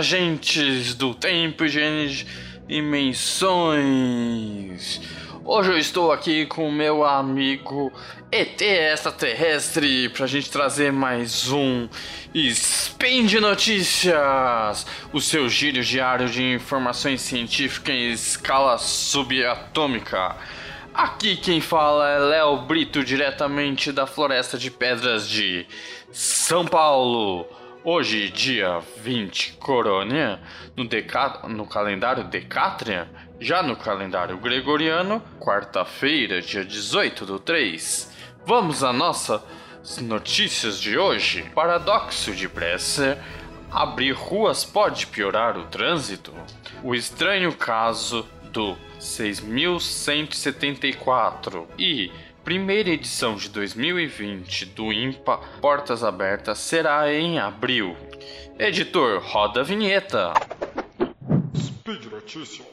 viajantes do tempo e dimensões. Hoje eu estou aqui com meu amigo ET extraterrestre para a gente trazer mais um Spin de Notícias, o seu giro diário de informações científicas em escala subatômica. Aqui quem fala é Léo Brito, diretamente da Floresta de Pedras de São Paulo. Hoje, dia 20 Corônia, no, deca... no calendário Decatrian, já no calendário gregoriano, quarta-feira, dia 18 do 3. Vamos a nossas notícias de hoje. Paradoxo de Bresser. Abrir ruas pode piorar o trânsito? O estranho caso do 6174 e primeira edição de 2020 do IMPA Portas Abertas será em abril. Editor, roda a vinheta. Speed Notícias.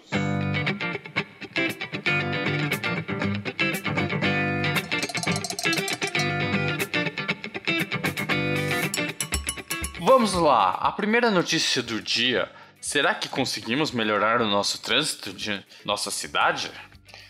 Vamos lá, a primeira notícia do dia. Será que conseguimos melhorar o nosso trânsito de nossa cidade?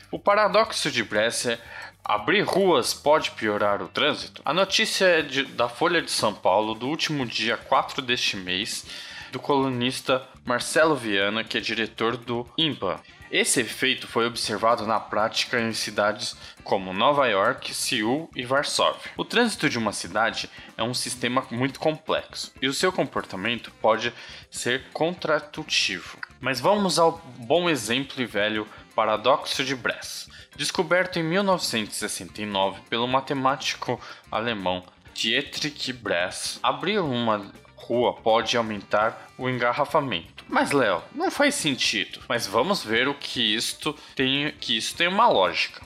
O paradoxo de Brescia Abrir ruas pode piorar o trânsito? A notícia é de, da Folha de São Paulo do último dia 4 deste mês, do colunista Marcelo Viana, que é diretor do IMPA. Esse efeito foi observado na prática em cidades como Nova York, Seul e Varsóvia. O trânsito de uma cidade é um sistema muito complexo e o seu comportamento pode ser contratutivo. Mas vamos ao bom exemplo e velho paradoxo de Bress. Descoberto em 1969 pelo matemático alemão Dietrich Bress, abrir uma rua pode aumentar o engarrafamento. Mas Léo, não faz sentido. Mas vamos ver o que isto tem, que isso tem uma lógica.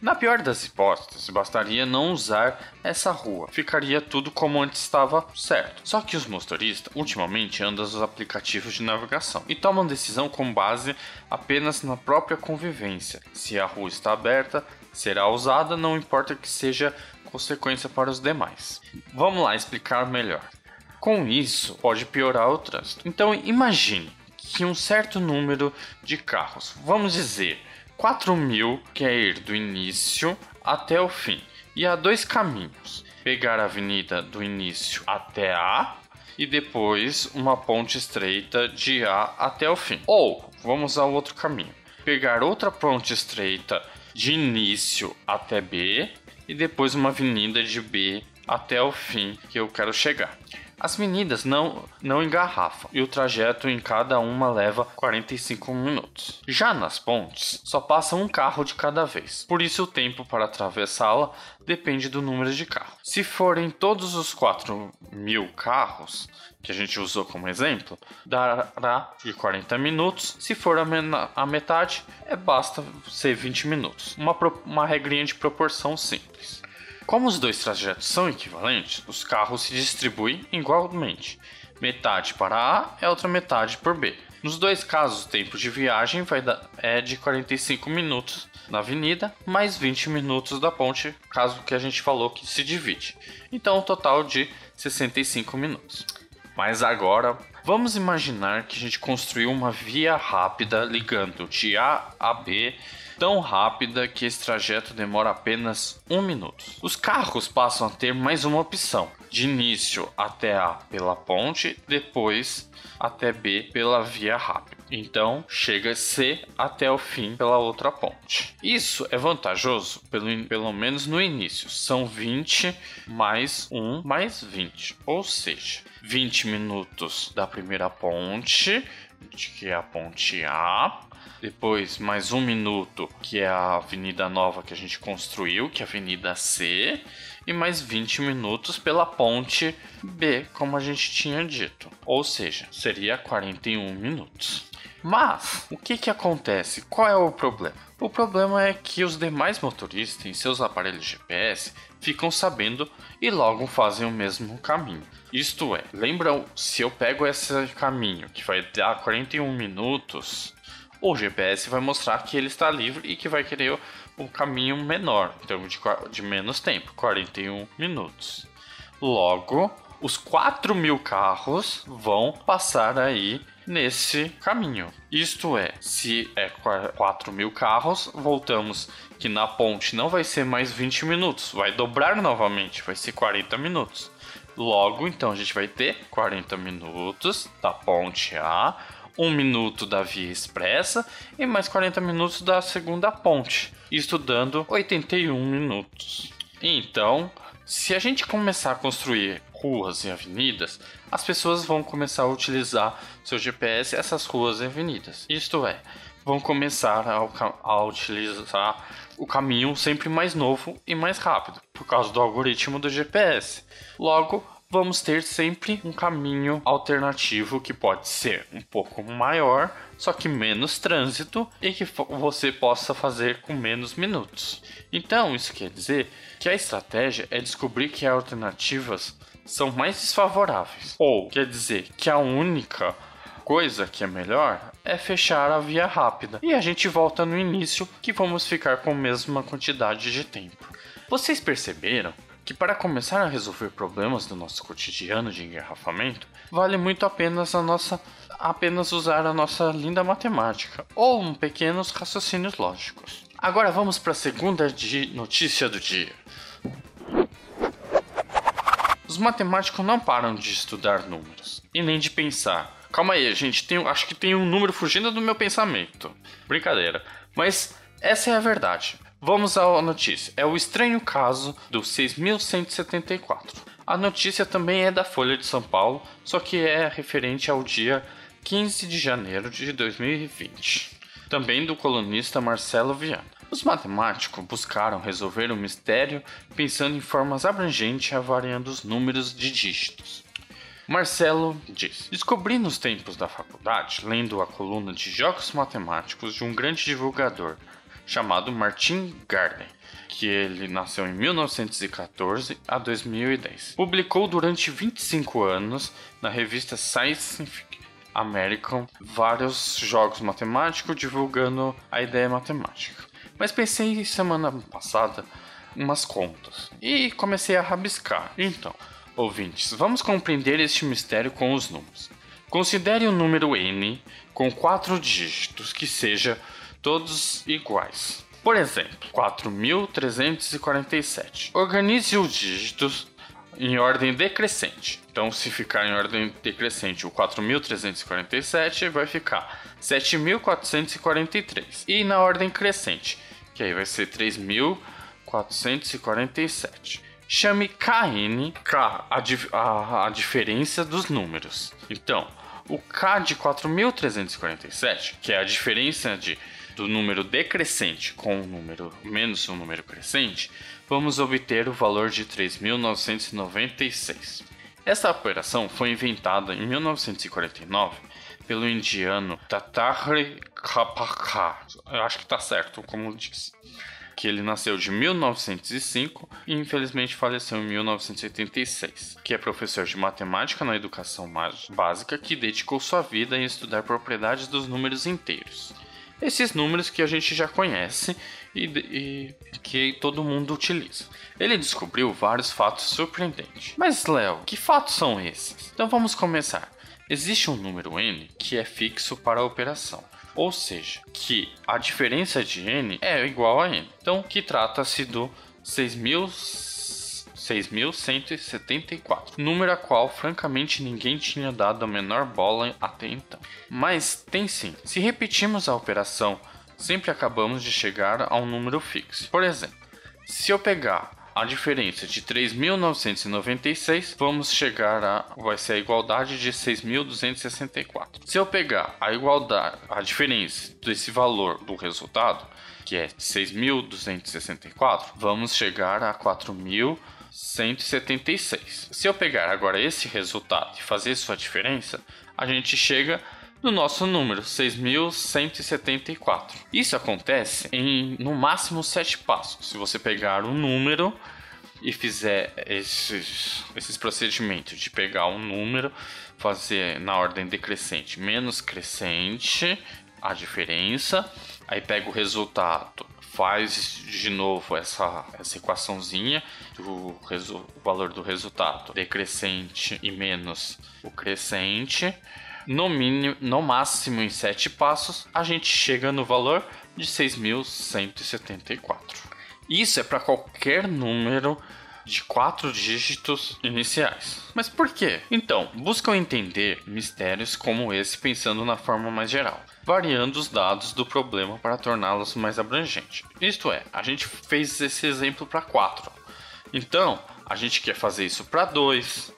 Na pior das hipóteses, bastaria não usar essa rua, ficaria tudo como antes estava certo. Só que os motoristas ultimamente andam nos aplicativos de navegação e tomam decisão com base apenas na própria convivência. Se a rua está aberta, será usada, não importa que seja consequência para os demais. Vamos lá explicar melhor. Com isso, pode piorar o trânsito. Então imagine que um certo número de carros, vamos dizer 4 mil quer ir do início até o fim. E há dois caminhos: pegar a avenida do início até A e depois uma ponte estreita de A até o fim. Ou vamos ao outro caminho: pegar outra ponte estreita de início até B e depois uma avenida de B até o fim que eu quero chegar. As meninas não, não engarrafam e o trajeto em cada uma leva 45 minutos. Já nas pontes, só passa um carro de cada vez, por isso o tempo para atravessá-la depende do número de carros. Se forem todos os 4 mil carros, que a gente usou como exemplo, dará de 40 minutos. Se for a, a metade, é basta ser 20 minutos. Uma, uma regrinha de proporção simples. Como os dois trajetos são equivalentes, os carros se distribuem igualmente. Metade para A é outra metade por B. Nos dois casos, o tempo de viagem vai dar, é de 45 minutos na avenida, mais 20 minutos da ponte, caso que a gente falou que se divide. Então, um total de 65 minutos. Mas agora, vamos imaginar que a gente construiu uma via rápida ligando de A a B tão rápida que esse trajeto demora apenas um minuto. Os carros passam a ter mais uma opção: de início até A pela ponte, depois até B pela via rápida. Então chega C até o fim pela outra ponte. Isso é vantajoso, pelo, pelo menos no início. São 20 mais 1 mais 20. Ou seja, 20 minutos da primeira ponte, que é a ponte A, depois, mais um minuto, que é a Avenida Nova que a gente construiu, que é a Avenida C. E mais 20 minutos pela ponte B, como a gente tinha dito. Ou seja, seria 41 minutos. Mas, o que, que acontece? Qual é o problema? O problema é que os demais motoristas em seus aparelhos GPS ficam sabendo e logo fazem o mesmo caminho. Isto é, lembram, se eu pego esse caminho que vai dar 41 minutos, o GPS vai mostrar que ele está livre e que vai querer um caminho menor, em termos de, de menos tempo, 41 minutos. Logo, os 4 mil carros vão passar aí nesse caminho. Isto é, se é 4 mil carros, voltamos que na ponte não vai ser mais 20 minutos, vai dobrar novamente, vai ser 40 minutos. Logo, então, a gente vai ter 40 minutos da ponte A, 1 minuto da via expressa e mais 40 minutos da segunda ponte, isto dando 81 minutos. Então, se a gente começar a construir ruas e avenidas, as pessoas vão começar a utilizar seu GPS essas ruas e avenidas. Isto é, vão começar a, a utilizar o caminho sempre mais novo e mais rápido, por causa do algoritmo do GPS. Logo, vamos ter sempre um caminho alternativo que pode ser um pouco maior, só que menos trânsito e que você possa fazer com menos minutos. Então, isso quer dizer que a estratégia é descobrir que alternativas são mais desfavoráveis, ou quer dizer que a única coisa que é melhor é fechar a via rápida. E a gente volta no início que vamos ficar com a mesma quantidade de tempo. Vocês perceberam que para começar a resolver problemas do nosso cotidiano de engarrafamento, vale muito apenas a nossa apenas usar a nossa linda matemática ou um pequenos raciocínios lógicos. Agora vamos para a segunda notícia do dia. Os matemáticos não param de estudar números e nem de pensar. Calma aí, gente, tem, acho que tem um número fugindo do meu pensamento. Brincadeira. Mas essa é a verdade. Vamos à notícia. É o estranho caso do 6174. A notícia também é da Folha de São Paulo, só que é referente ao dia 15 de janeiro de 2020. Também do colunista Marcelo Viana. Os matemáticos buscaram resolver o mistério pensando em formas abrangentes avariando os números de dígitos. Marcelo diz: Descobri nos tempos da faculdade, lendo a coluna de jogos matemáticos de um grande divulgador chamado Martin Gardner, que ele nasceu em 1914 a 2010. Publicou durante 25 anos na revista Scientific American vários jogos matemáticos divulgando a ideia matemática. Mas pensei semana passada umas contas e comecei a rabiscar. Então, ouvintes, vamos compreender este mistério com os números. Considere o número n com quatro dígitos que seja todos iguais. Por exemplo, 4.347. Organize os dígitos em ordem decrescente. Então, se ficar em ordem decrescente o 4.347, vai ficar 7.443. E na ordem crescente, que aí vai ser 3.447. Chame KN, K, a, a, a diferença dos números. Então, o K de 4.347, que é a diferença de, do número decrescente com o número menos o número crescente, vamos obter o valor de 3.996. Essa operação foi inventada em 1949 pelo indiano Tatahri Kapaka. Eu acho que está certo, como disse. Que ele nasceu de 1905 e infelizmente faleceu em 1986. Que é professor de matemática na educação básica que dedicou sua vida em estudar propriedades dos números inteiros. Esses números que a gente já conhece e, e, que todo mundo utiliza. Ele descobriu vários fatos surpreendentes. Mas, Léo, que fatos são esses? Então vamos começar. Existe um número n que é fixo para a operação, ou seja, que a diferença de n é igual a n. Então, que trata-se do 6.174, número a qual francamente ninguém tinha dado a menor bola até então. Mas tem sim. Se repetirmos a operação, sempre acabamos de chegar a um número fixo. Por exemplo, se eu pegar a diferença de 3.996, vamos chegar a vai ser a igualdade de 6.264. Se eu pegar a igualdade, a diferença desse valor do resultado, que é 6.264, vamos chegar a 4.176. Se eu pegar agora esse resultado e fazer sua diferença, a gente chega no nosso número 6174. Isso acontece em no máximo sete passos. Se você pegar um número e fizer esses, esses procedimentos de pegar um número, fazer na ordem decrescente menos crescente a diferença, aí pega o resultado, faz de novo essa, essa equaçãozinha do valor do resultado decrescente e menos o crescente. No, mínimo, no máximo em 7 passos, a gente chega no valor de 6.174. Isso é para qualquer número de quatro dígitos iniciais. Mas por quê? Então, buscam entender mistérios como esse pensando na forma mais geral, variando os dados do problema para torná-los mais abrangente. Isto é, a gente fez esse exemplo para 4. Então, a gente quer fazer isso para 2,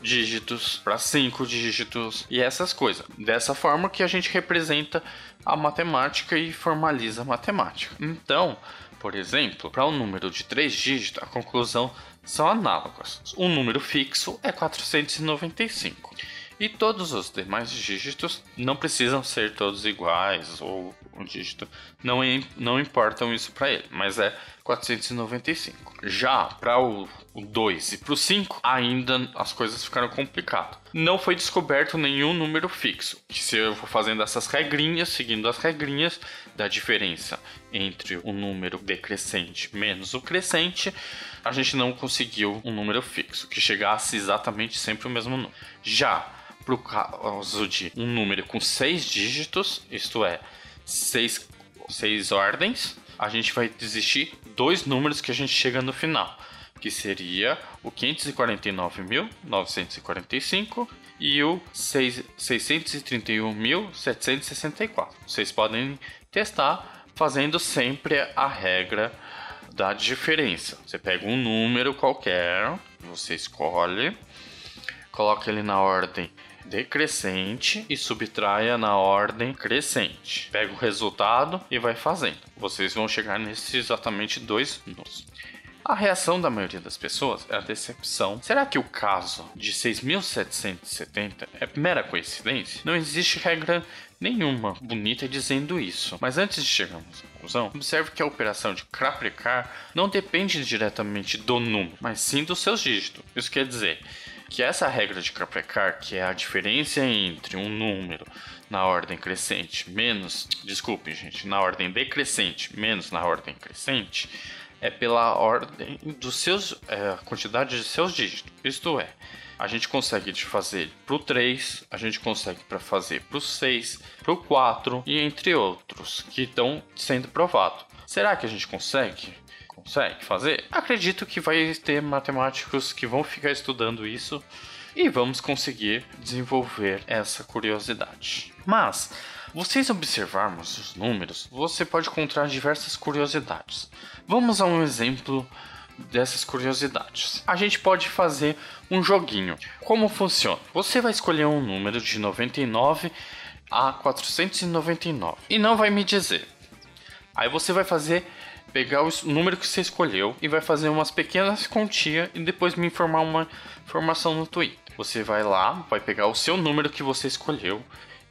dígitos, para 5 dígitos e essas coisas. Dessa forma que a gente representa a matemática e formaliza a matemática. Então, por exemplo, para um número de 3 dígitos, a conclusão são análogas. Um número fixo é 495. E todos os demais dígitos não precisam ser todos iguais ou um dígito não, não importam isso para ele, mas é 495. Já para o, 2 e para o 5, ainda as coisas ficaram complicadas. Não foi descoberto nenhum número fixo. Se eu for fazendo essas regrinhas, seguindo as regrinhas da diferença entre o número decrescente menos o crescente, a gente não conseguiu um número fixo que chegasse exatamente sempre o mesmo número. Já para o caso de um número com seis dígitos, isto é, seis, seis ordens, a gente vai existir dois números que a gente chega no final, que seria o 549.945 e o 631.764. Vocês podem testar fazendo sempre a regra da diferença. Você pega um número qualquer, você escolhe, coloca ele na ordem decrescente e subtraia na ordem crescente. Pega o resultado e vai fazendo. Vocês vão chegar nesses exatamente dois números. A reação da maioria das pessoas é a decepção. Será que o caso de 6.770 é mera coincidência? Não existe regra nenhuma bonita dizendo isso. Mas antes de chegarmos à conclusão, observe que a operação de Kraprecar não depende diretamente do número, mas sim dos seus dígitos. Isso quer dizer que essa regra de Kraprecar, que é a diferença entre um número na ordem crescente menos, desculpe gente, na ordem decrescente menos na ordem crescente, é pela ordem dos seus, é, a quantidade de seus dígitos. Isto é, a gente consegue fazer para o 3, a gente consegue para fazer para o 6, para o 4 e entre outros que estão sendo provados. Será que a gente consegue? Consegue fazer? Acredito que vai ter matemáticos que vão ficar estudando isso e vamos conseguir desenvolver essa curiosidade. Mas, vocês observarmos os números, você pode encontrar diversas curiosidades. Vamos a um exemplo dessas curiosidades. A gente pode fazer um joguinho. Como funciona? Você vai escolher um número de 99 a 499 e não vai me dizer. Aí você vai fazer pegar o número que você escolheu e vai fazer umas pequenas continhas e depois me informar uma informação no Twitter. Você vai lá, vai pegar o seu número que você escolheu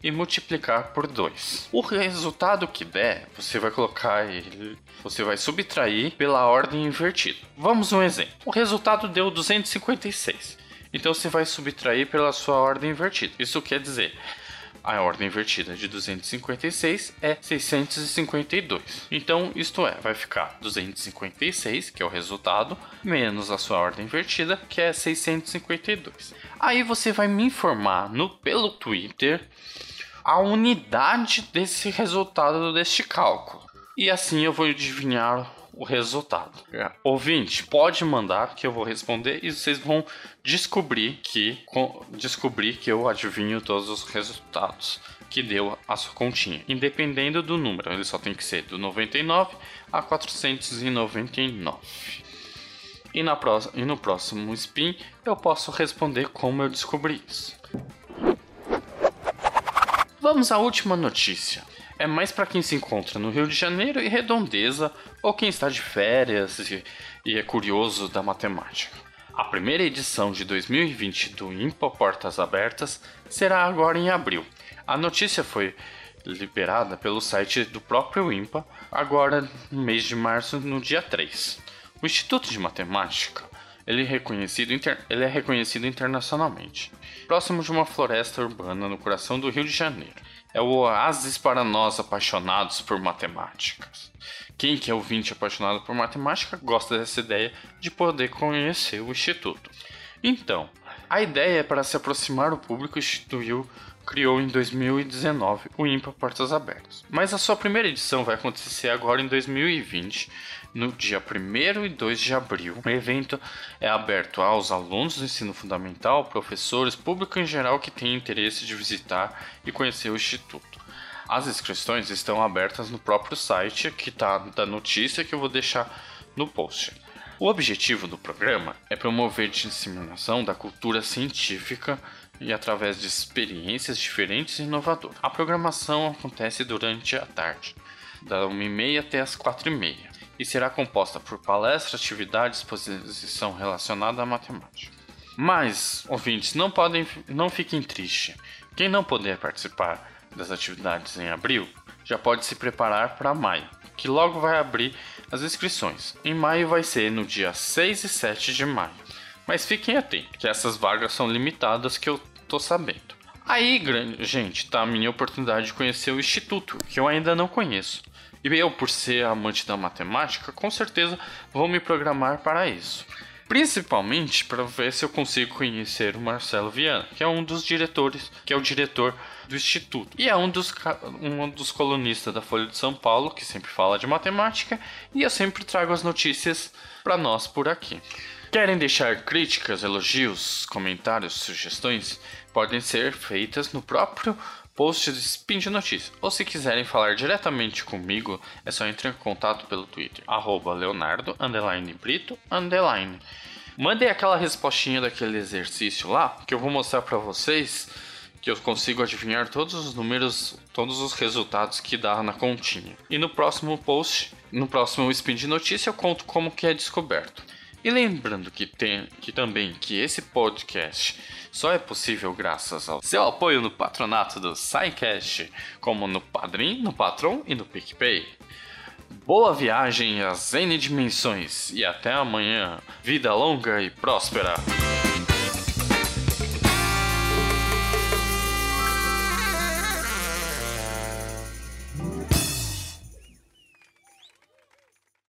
e multiplicar por 2. O resultado que der, você vai colocar ele, você vai subtrair pela ordem invertida. Vamos um exemplo. O resultado deu 256. Então você vai subtrair pela sua ordem invertida. Isso quer dizer, a ordem invertida de 256 é 652. Então, isto é, vai ficar 256, que é o resultado, menos a sua ordem invertida, que é 652. Aí você vai me informar no pelo Twitter a unidade desse resultado deste cálculo. E assim eu vou adivinhar o resultado. É. Ouvinte, pode mandar que eu vou responder e vocês vão descobrir que com, descobrir que eu adivinho todos os resultados que deu a sua continha, independendo do número. Ele só tem que ser do 99 a 499. E, na e no próximo spin eu posso responder como eu descobri isso. Vamos à última notícia é mais para quem se encontra no Rio de Janeiro e redondeza ou quem está de férias e, e é curioso da matemática. A primeira edição de 2020 do IMPA Portas Abertas será agora em abril. A notícia foi liberada pelo site do próprio IMPA agora no mês de março, no dia 3. O Instituto de Matemática ele é, reconhecido ele é reconhecido internacionalmente, próximo de uma floresta urbana no coração do Rio de Janeiro é o oásis para nós apaixonados por matemáticas. Quem que é ouvinte apaixonado por matemática gosta dessa ideia de poder conhecer o Instituto. Então, a ideia é para se aproximar do público instituiu criou em 2019 o IMPA Portas Abertas. Mas a sua primeira edição vai acontecer agora em 2020, no dia 1 e 2 de abril. O evento é aberto aos alunos do ensino fundamental, professores, público em geral que tem interesse de visitar e conhecer o Instituto. As inscrições estão abertas no próprio site que está da notícia que eu vou deixar no post. O objetivo do programa é promover a disseminação da cultura científica e através de experiências diferentes e inovadoras. A programação acontece durante a tarde, da 1h30 até as 4h30, e será composta por palestras, atividades, exposição relacionada à matemática. Mas, ouvintes, não podem, não fiquem tristes. Quem não puder participar das atividades em abril já pode se preparar para maio, que logo vai abrir as inscrições. Em maio vai ser no dia 6 e 7 de maio. Mas fiquem atentos, que essas vagas são limitadas que eu tô sabendo. Aí, gente, tá a minha oportunidade de conhecer o instituto, que eu ainda não conheço. E eu, por ser amante da matemática, com certeza vou me programar para isso. Principalmente para ver se eu consigo conhecer o Marcelo Viana, que é um dos diretores, que é o diretor do Instituto. E é um dos, um dos colunistas da Folha de São Paulo, que sempre fala de matemática, e eu sempre trago as notícias para nós por aqui. Querem deixar críticas, elogios, comentários, sugestões? Podem ser feitas no próprio post do Spin de Notícias. Ou se quiserem falar diretamente comigo, é só entrar em contato pelo Twitter, arroba leonardo, underline brito, underline. Mandem aquela respostinha daquele exercício lá, que eu vou mostrar para vocês que eu consigo adivinhar todos os números, todos os resultados que dá na continha. E no próximo post, no próximo Spin de Notícia, eu conto como que é descoberto. E lembrando que tem que também que esse podcast só é possível graças ao seu apoio no patronato do SciCast, como no Padrim, no Patron e no PicPay. Boa viagem às N dimensões e até amanhã. Vida longa e próspera!